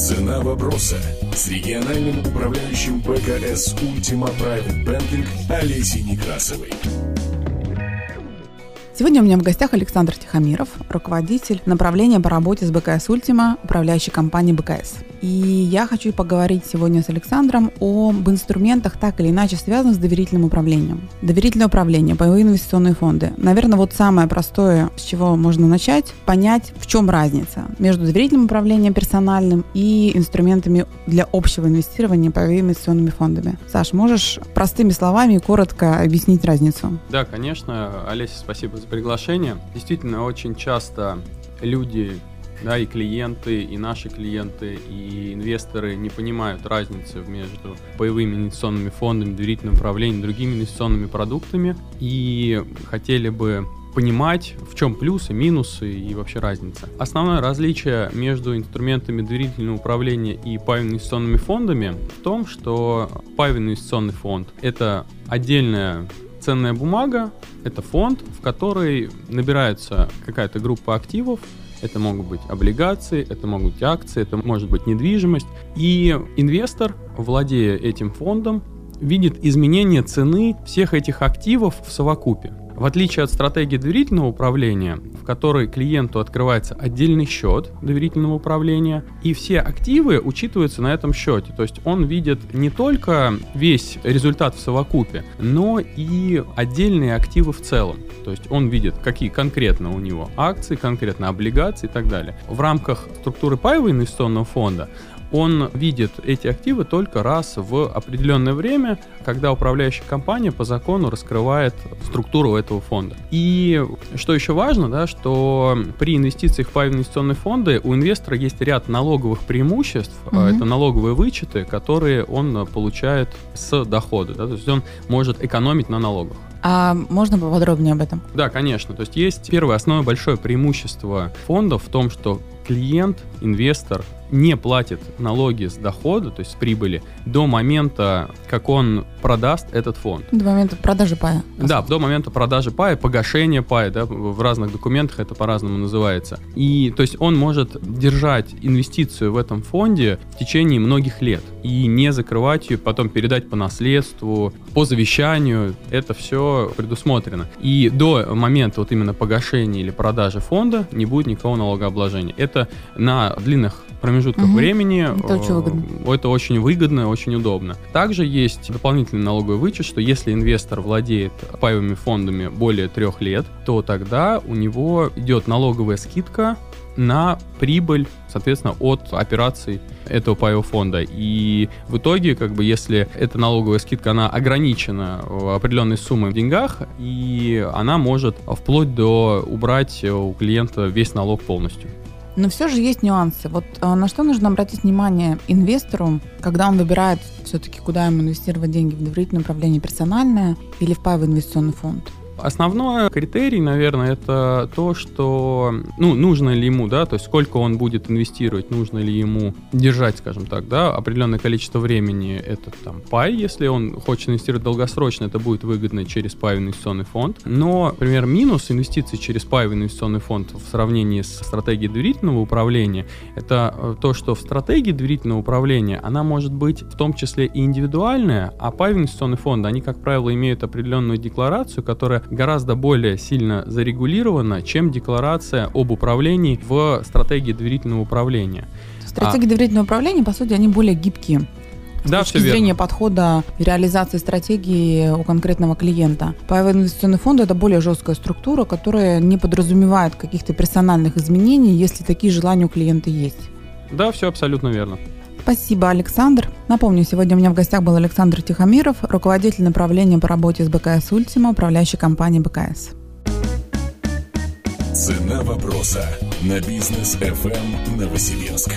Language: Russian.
Цена вопроса с региональным управляющим БКС «Ультима Private Banking» Олесей Некрасовой. Сегодня у меня в гостях Александр Тихомиров, руководитель направления по работе с БКС Ультима, управляющей компанией БКС. И я хочу поговорить сегодня с Александром об инструментах, так или иначе связанных с доверительным управлением. Доверительное управление, паевые инвестиционные фонды. Наверное, вот самое простое, с чего можно начать, понять, в чем разница между доверительным управлением персональным и инструментами для общего инвестирования паевыми инвестиционными фондами. Саш, можешь простыми словами коротко объяснить разницу? Да, конечно. Олеся, спасибо за приглашение. Действительно, очень часто люди да, и клиенты, и наши клиенты, и инвесторы не понимают разницы между боевыми инвестиционными фондами, доверительным управлением, другими инвестиционными продуктами, и хотели бы понимать, в чем плюсы, минусы и вообще разница. Основное различие между инструментами доверительного управления и паевыми инвестиционными фондами в том, что паевый инвестиционный фонд — это отдельная ценная бумага — это фонд, в который набирается какая-то группа активов, это могут быть облигации, это могут быть акции, это может быть недвижимость. И инвестор, владея этим фондом, видит изменение цены всех этих активов в совокупе. В отличие от стратегии доверительного управления, в которой клиенту открывается отдельный счет доверительного управления, и все активы учитываются на этом счете. То есть он видит не только весь результат в совокупе, но и отдельные активы в целом. То есть он видит, какие конкретно у него акции, конкретно облигации и так далее. В рамках структуры паевого инвестиционного фонда он видит эти активы только раз в определенное время, когда управляющая компания по закону раскрывает структуру этого фонда. И что еще важно, да, что при инвестициях в инвестиционные фонды у инвестора есть ряд налоговых преимуществ, угу. это налоговые вычеты, которые он получает с дохода, да, то есть он может экономить на налогах. А можно поподробнее об этом? Да, конечно. То есть есть первое основное большое преимущество фондов в том, что клиент, инвестор не платит налоги с дохода, то есть с прибыли, до момента, как он продаст этот фонд. До момента продажи пая. Да, до момента продажи пая, погашения пая, да, в разных документах это по-разному называется. И то есть он может держать инвестицию в этом фонде в течение многих лет и не закрывать ее, потом передать по наследству, по завещанию. Это все предусмотрено. И до момента вот именно погашения или продажи фонда не будет никакого налогообложения. Это это на длинных промежутках угу. времени. Это очень выгодно. Э, это очень выгодно, очень удобно. Также есть дополнительный налоговый вычет, что если инвестор владеет паевыми фондами более трех лет, то тогда у него идет налоговая скидка на прибыль, соответственно, от операций этого паевого фонда. И в итоге, как бы, если эта налоговая скидка, она ограничена определенной суммой в деньгах, и она может вплоть до убрать у клиента весь налог полностью. Но все же есть нюансы. Вот а, на что нужно обратить внимание инвестору, когда он выбирает все-таки, куда ему инвестировать деньги, в доверительное управление персональное или в паевый инвестиционный фонд? Основной критерий, наверное, это то, что, ну, нужно ли ему, да, то есть сколько он будет инвестировать, нужно ли ему держать, скажем так, да, определенное количество времени этот там пай, если он хочет инвестировать долгосрочно, это будет выгодно через паевый инвестиционный фонд. Но, например, минус инвестиций через паевый инвестиционный фонд в сравнении с стратегией доверительного управления, это э, то, что в стратегии доверительного управления она может быть в том числе и индивидуальная, а паевый инвестиционный фонд, они, как правило, имеют определенную декларацию, которая гораздо более сильно зарегулирована, чем декларация об управлении в стратегии доверительного управления. Стратегии а, доверительного управления, по сути, они более гибкие. С да, точки зрения верно. подхода реализации стратегии у конкретного клиента. Паевой инвестиционный фонд – это более жесткая структура, которая не подразумевает каких-то персональных изменений, если такие желания у клиента есть. Да, все абсолютно верно. Спасибо, Александр. Напомню, сегодня у меня в гостях был Александр Тихомиров, руководитель направления по работе с БКС «Ультима», управляющей компанией БКС. Цена вопроса на бизнес FM Новосибирск.